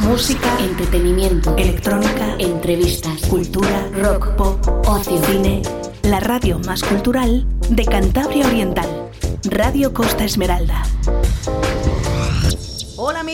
Música, entretenimiento, electrónica, entrevistas, cultura, rock, pop, ocio, cine. La radio más cultural de Cantabria Oriental. Radio Costa Esmeralda.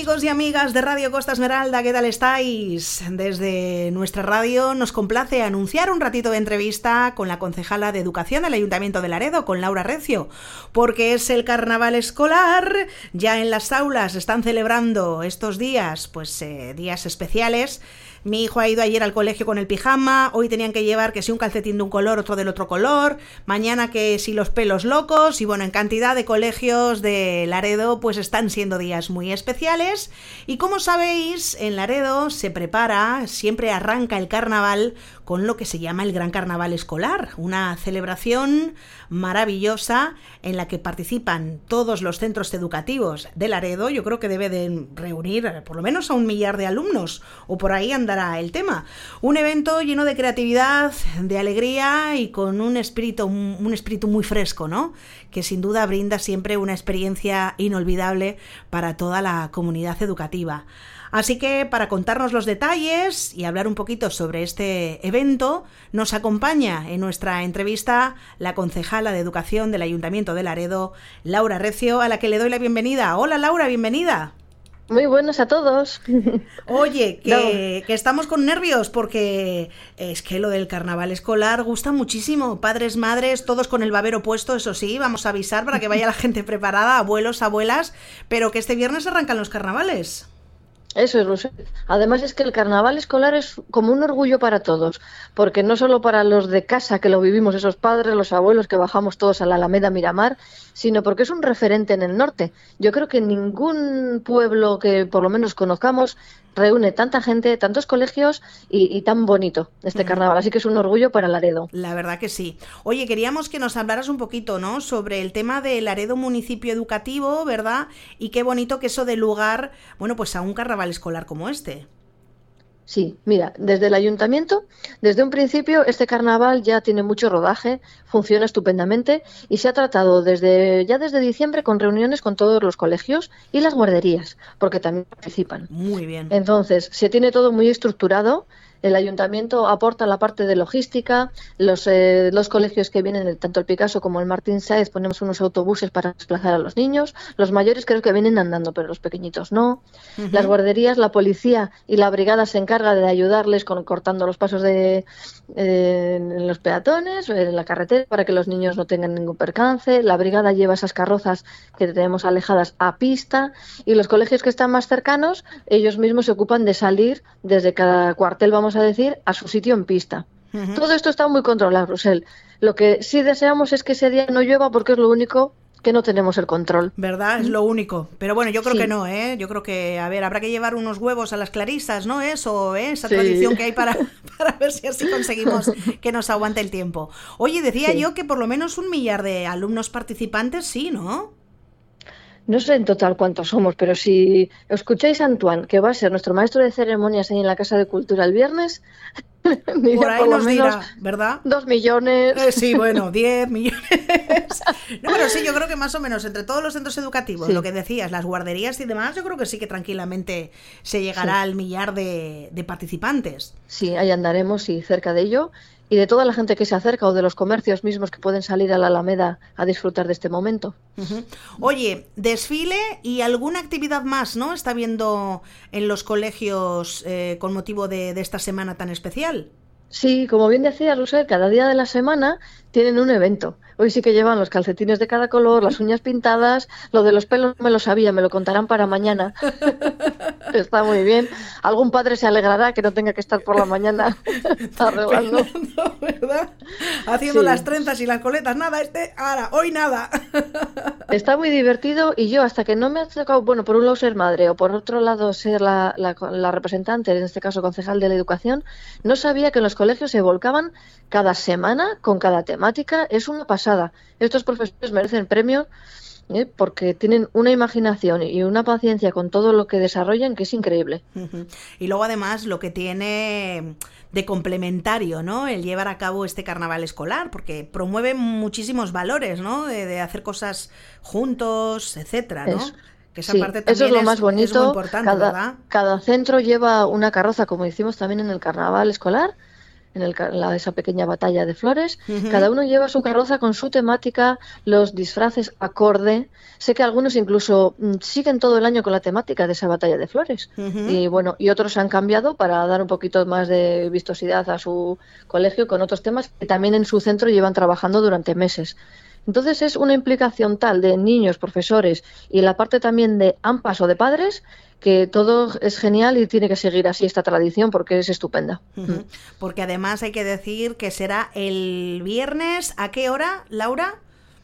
Amigos y amigas de Radio Costa Esmeralda, ¿qué tal estáis? Desde nuestra radio nos complace anunciar un ratito de entrevista con la concejala de Educación del Ayuntamiento de Laredo, con Laura Recio, porque es el carnaval escolar, ya en las aulas están celebrando estos días, pues eh, días especiales mi hijo ha ido ayer al colegio con el pijama, hoy tenían que llevar que si un calcetín de un color, otro del otro color, mañana que si los pelos locos, y bueno, en cantidad de colegios de Laredo pues están siendo días muy especiales. Y como sabéis, en Laredo se prepara, siempre arranca el carnaval con lo que se llama el Gran Carnaval Escolar, una celebración maravillosa en la que participan todos los centros educativos de Laredo. Yo creo que debe de reunir por lo menos a un millar de alumnos, o por ahí el tema. Un evento lleno de creatividad, de alegría y con un espíritu, un espíritu muy fresco, ¿no? Que sin duda brinda siempre una experiencia inolvidable para toda la comunidad educativa. Así que para contarnos los detalles y hablar un poquito sobre este evento, nos acompaña en nuestra entrevista la concejala de Educación del Ayuntamiento de Laredo, Laura Recio, a la que le doy la bienvenida. Hola Laura, bienvenida. Muy buenos a todos. Oye, que, que, estamos con nervios porque es que lo del carnaval escolar gusta muchísimo. Padres, madres, todos con el babero puesto, eso sí, vamos a avisar para que vaya la gente preparada, abuelos, abuelas, pero que este viernes arrancan los carnavales. Eso es, Luis. Además es que el carnaval escolar es como un orgullo para todos, porque no solo para los de casa que lo vivimos, esos padres, los abuelos que bajamos todos a la Alameda Miramar, sino porque es un referente en el norte. Yo creo que ningún pueblo que por lo menos conozcamos reúne tanta gente, tantos colegios y, tan bonito este carnaval. Así que es un orgullo para Laredo. La verdad que sí. Oye, queríamos que nos hablaras un poquito, ¿no? Sobre el tema de Laredo Municipio Educativo, ¿verdad? Y qué bonito que eso dé lugar, bueno, pues a un carnaval escolar como este. Sí, mira, desde el ayuntamiento, desde un principio, este carnaval ya tiene mucho rodaje, funciona estupendamente y se ha tratado desde ya desde diciembre con reuniones con todos los colegios y las guarderías, porque también participan. Muy bien. Entonces, se tiene todo muy estructurado el ayuntamiento aporta la parte de logística, los, eh, los colegios que vienen, tanto el Picasso como el Martín Sáez, ponemos unos autobuses para desplazar a los niños, los mayores creo que vienen andando, pero los pequeñitos no. Las guarderías, la policía y la brigada se encarga de ayudarles con, cortando los pasos de eh, en los peatones, en la carretera, para que los niños no tengan ningún percance. La brigada lleva esas carrozas que tenemos alejadas a pista y los colegios que están más cercanos, ellos mismos se ocupan de salir desde cada cuartel, vamos a decir, a su sitio en pista. Todo esto está muy controlado, Brusel. Lo que sí deseamos es que ese día no llueva porque es lo único que no tenemos el control. ¿Verdad? Es lo único. Pero bueno, yo creo que no, ¿eh? Yo creo que, a ver, habrá que llevar unos huevos a las clarisas, ¿no? Eso, ¿eh? Esa tradición que hay para, para ver si así conseguimos que nos aguante el tiempo. Oye, decía yo que por lo menos un millar de alumnos participantes, sí, ¿no? No sé en total cuántos somos, pero si escucháis a Antoine, que va a ser nuestro maestro de ceremonias ahí en la Casa de Cultura el viernes, por ahí nos dirá, ¿verdad? Dos millones. Eh, sí, bueno, diez millones. no, pero sí, yo creo que más o menos entre todos los centros educativos, lo que decías, las guarderías y demás, yo creo que sí que tranquilamente se llegará al millar de, de participantes. Sí, ahí andaremos y cerca de ello y de toda la gente que se acerca o de los comercios mismos que pueden salir a la Alameda a disfrutar de este momento. Oye, desfile y alguna actividad más, ¿no? Está viendo en los colegios eh, con motivo de, de esta semana tan especial. Sí, como bien decía Rusel, cada día de la semana tienen un evento. Hoy sí que llevan los calcetines de cada color, las uñas pintadas, lo de los pelos no me lo sabía, me lo contarán para mañana. Está muy bien. Algún padre se alegrará que no tenga que estar por la mañana arreglando. ¿verdad? Haciendo las trenzas y las coletas, nada, este, ahora, hoy nada. Está muy divertido y yo hasta que no me ha tocado, bueno, por un lado ser madre o por otro lado ser la, la representante, en este caso concejal de la educación, no sabía que en los colegios se volcaban cada semana con cada temática. Es una pasada estos profesores merecen premio ¿eh? porque tienen una imaginación y una paciencia con todo lo que desarrollan que es increíble. Y luego además lo que tiene de complementario, ¿no? El llevar a cabo este carnaval escolar, porque promueve muchísimos valores, ¿no? De, hacer cosas juntos, etcétera, ¿no? Que esa Sí, parte eso también es lo más muy bonito. importante, cada, ¿verdad? cada centro lleva una carroza, como hicimos también en el carnaval escolar, en el la- esa pequeña batalla de flores. Cada uno lleva su carroza con su temática, los disfraces acorde. Sé que algunos incluso mm, siguen todo el año con la temática de esa batalla de flores. Y bueno, y otros han cambiado para dar un poquito más de vistosidad a su colegio con otros temas que también en su centro llevan trabajando durante meses. Entonces es una implicación tal de niños, profesores y la parte también de AMPAs o de padres que todo es genial y tiene que seguir así esta tradición porque es estupenda. Porque además hay que decir que será el viernes, ¿a qué hora, Laura?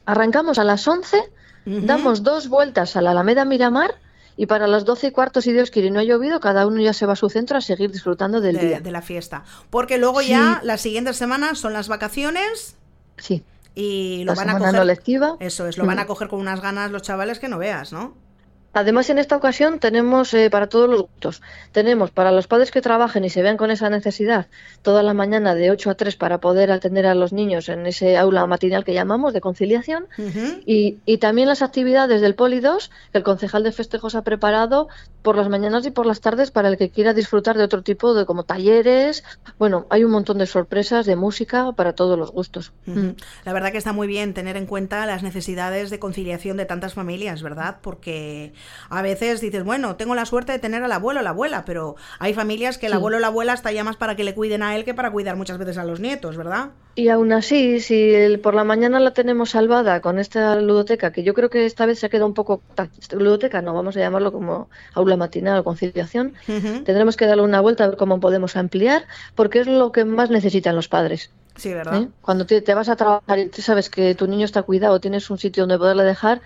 Arrancamos a las 11, Ujú. damos dos vueltas a la Alameda Miramar y para las 12 y cuarto, si Dios quiere y no ha llovido, cada uno ya se va a su centro a seguir disfrutando del de, día. de la fiesta. Porque luego ya las siguientes semanas son las vacaciones Sí, y lo la van a coger. lectiva. Eso es, lo van a Mm. coger con unas ganas los chavales que no veas, ¿no? Además, en esta ocasión tenemos eh, para todos los gustos. Tenemos para los padres que trabajen y se vean con esa necesidad toda la mañana de 8 a 3 para poder atender a los niños en ese aula matinal que llamamos de conciliación. Y, y también las actividades del Poli 2 que el concejal de festejos ha preparado por las mañanas y por las tardes para el que quiera disfrutar de otro tipo de como talleres. Bueno, hay un montón de sorpresas de música para todos los gustos. La verdad que está muy bien tener en cuenta las necesidades de conciliación de tantas familias, ¿verdad? Porque a veces dices, bueno, tengo la suerte de tener al abuelo o la abuela, pero hay familias que el Sí. abuelo o la abuela está ya más para que le cuiden a él que para cuidar muchas veces a los nietos, ¿verdad? Y aún así, si el- por la mañana la tenemos salvada con esta ludoteca, que yo creo que esta vez se ha quedado un poco... Ludoteca no, vamos a llamarlo como aula matinal o conciliación. Tendremos que darle una vuelta a ver cómo podemos ampliar, porque es lo que más necesitan los padres. Sí, ¿verdad? ¿eh? Cuando te, te vas a trabajar y tú sabes que tu niño está cuidado, tienes un sitio donde poderle dejar,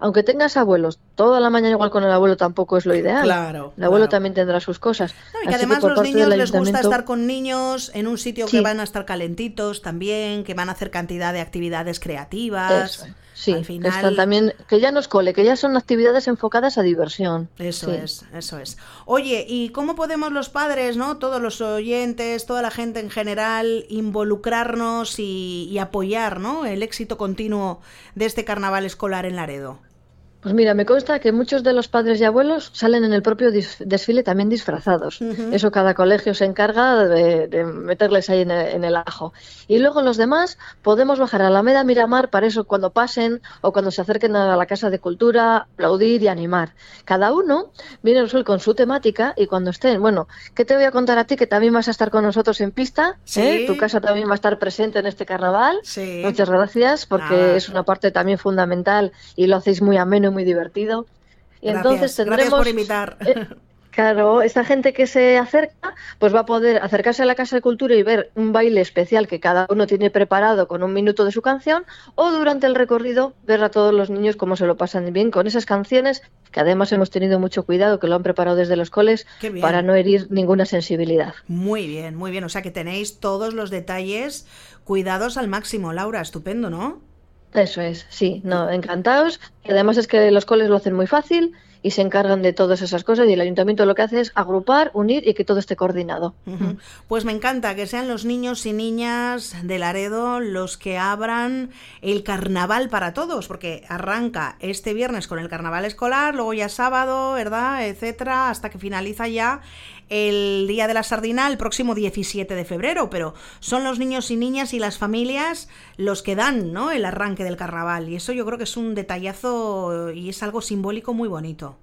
aunque tengas abuelos, toda la mañana igual con el abuelo tampoco es lo ideal. Claro, El abuelo claro. también tendrá sus cosas. No, y que Así además por los niños les gusta estar con niños en un sitio que van a estar calentitos también, que van a hacer cantidad de actividades creativas. Eso. Sí, Al que final, están también, que ya no es cole, que ya son actividades enfocadas a diversión. Eso Sí. es, eso es. Oye, ¿y cómo podemos los padres, no? Todos los oyentes, toda la gente en general, involucrarnos y, y apoyar, ¿no? El éxito continuo de este carnaval escolar en Laredo. Pues mira, me consta que muchos de los padres y abuelos salen en el propio desfile también disfrazados. Eso cada colegio se encarga de, de meterles ahí en el, en el ajo. Y luego los demás podemos bajar a Alameda Miramar para eso cuando pasen o cuando se acerquen a la Casa de Cultura, aplaudir y animar. Cada uno viene al sol con su temática y cuando estén, bueno, ¿qué te voy a contar a ti que también vas a estar con nosotros en pista? Sí. ¿Eh? Tu casa también va a estar presente en este carnaval. Sí. Muchas gracias porque es una parte también fundamental y lo hacéis muy ameno muy divertido. Y Gracias, entonces gracias tendremos, por invitar. eh, claro, esta gente que se acerca, pues va a poder acercarse a la Casa de Cultura y ver un baile especial que cada uno tiene preparado con un minuto de su canción, o durante el recorrido ver a todos los niños cómo se lo pasan bien con esas canciones que además hemos tenido mucho cuidado, que lo han preparado desde los coles para no herir ninguna sensibilidad. Muy bien, muy bien. O sea que tenéis todos los detalles cuidados al máximo, Laura. Estupendo, ¿no? Eso es, sí, no, encantados. Y además es que los coles lo hacen muy fácil y se encargan de todas esas cosas y el ayuntamiento lo que hace es agrupar, unir y que todo esté coordinado. Pues me encanta que sean los niños y niñas de Laredo los que abran el carnaval para todos, porque arranca este viernes con el carnaval escolar, luego ya sábado, ¿verdad? Etcétera, hasta que finaliza ya el Día de la Sardina el próximo 17 de febrero, pero son los niños y niñas y las familias los que dan, ¿no? El arranque del carnaval y eso yo creo que es un detallazo y es algo simbólico muy bonito.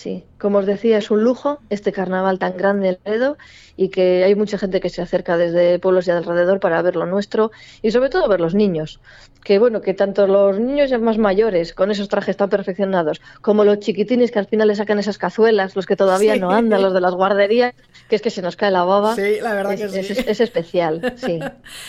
Sí, como os decía, es un lujo este carnaval tan grande en Laredo y que hay mucha gente que se acerca desde pueblos y alrededor para ver lo nuestro y sobre todo ver los niños. Que bueno, que tanto los niños ya más mayores con esos trajes tan perfeccionados como los chiquitines que al final le sacan esas cazuelas, los que todavía Sí. no andan, los de las guarderías, que es que se nos cae la baba. Sí, la verdad es, que sí. es- es especial, sí.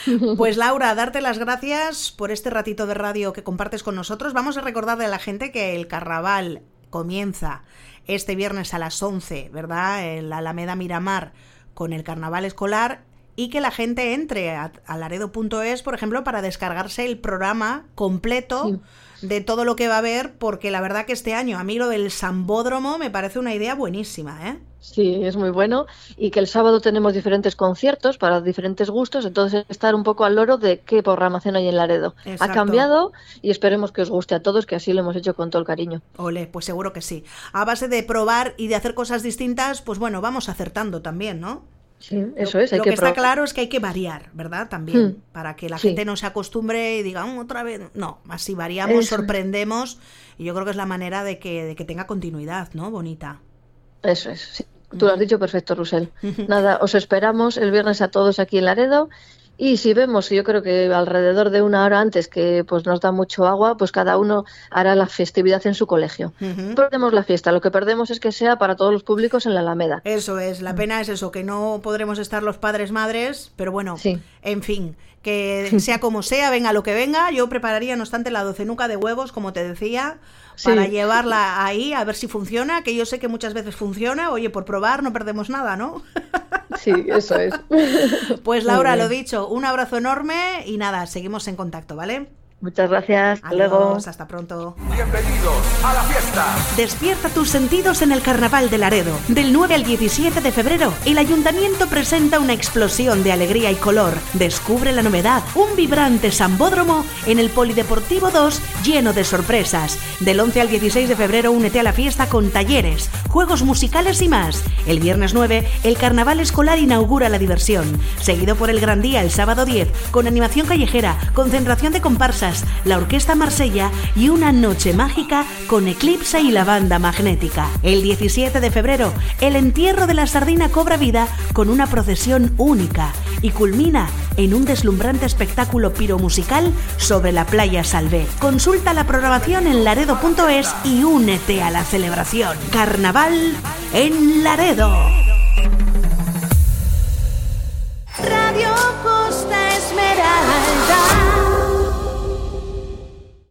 Pues Laura, darte las gracias por este ratito de radio que compartes con nosotros. Vamos a recordarle a la gente que el carnaval comienza este viernes a las 11, ¿verdad? En la Alameda Miramar con el carnaval escolar y que la gente entre a, laredo.es, por ejemplo, para descargarse el programa completo de todo lo que va a haber, porque la verdad que este año a mí lo del Sambódromo me parece una idea buenísima, ¿eh? Sí, es muy bueno. Y que el sábado tenemos diferentes conciertos para diferentes gustos, entonces estar un poco al loro de qué programación hay en Laredo. Ha cambiado y esperemos que os guste a todos, que así lo hemos hecho con todo el cariño. Ole, pues seguro que sí. A base de probar y de hacer cosas distintas, pues bueno, vamos acertando también, ¿no? Sí, eso es. lo que, está claro es que hay que variar, ¿verdad? También, hmm. para que la gente no se acostumbre y diga, mm, otra vez. No, así variamos, sorprendemos, y yo creo que es la manera de que, de que tenga continuidad, ¿no? Bonita. Eso es. Tú lo has dicho perfecto, Rusel. Nada, os esperamos el viernes a todos aquí en Laredo y si vemos, yo creo que alrededor de una hora antes que pues nos da mucho agua, pues cada uno hará la festividad en su colegio. Perdemos la fiesta, lo que perdemos es que sea para todos los públicos en la Alameda. Eso es, la pena es eso, que no podremos estar los padres madres, pero bueno, en fin, que sea como sea, venga lo que venga, yo prepararía no obstante la docenuca de huevos, como te decía, para llevarla ahí a ver si funciona, que yo sé que muchas veces funciona, oye, por probar no perdemos nada, ¿no? Sí, eso es. Pues Laura, lo dicho, un abrazo enorme y nada, seguimos en contacto, ¿vale? Muchas gracias. Hasta luego. Hasta pronto. Bienvenidos a la fiesta. Despierta tus sentidos en el Carnaval de Laredo. Del 9 al 17 de febrero, el ayuntamiento presenta una explosión de alegría y color. Descubre la novedad, un vibrante sambódromo en el Polideportivo 2 lleno de sorpresas. Del 11 al 16 de febrero, únete a la fiesta con talleres, juegos musicales y más. El viernes 9, el Carnaval Escolar inaugura la diversión. Seguido por el Gran Día el sábado 10, con animación callejera, concentración de comparsas la Orquesta Marsella y una noche mágica con Eclipse y la Banda Magnética. El 17 de febrero, el entierro de la sardina cobra vida con una procesión única y culmina en un deslumbrante espectáculo piromusical sobre la playa Salvé. Consulta la programación en laredo.es y únete a la celebración. Carnaval en Laredo. Radio Costa Esmeralda.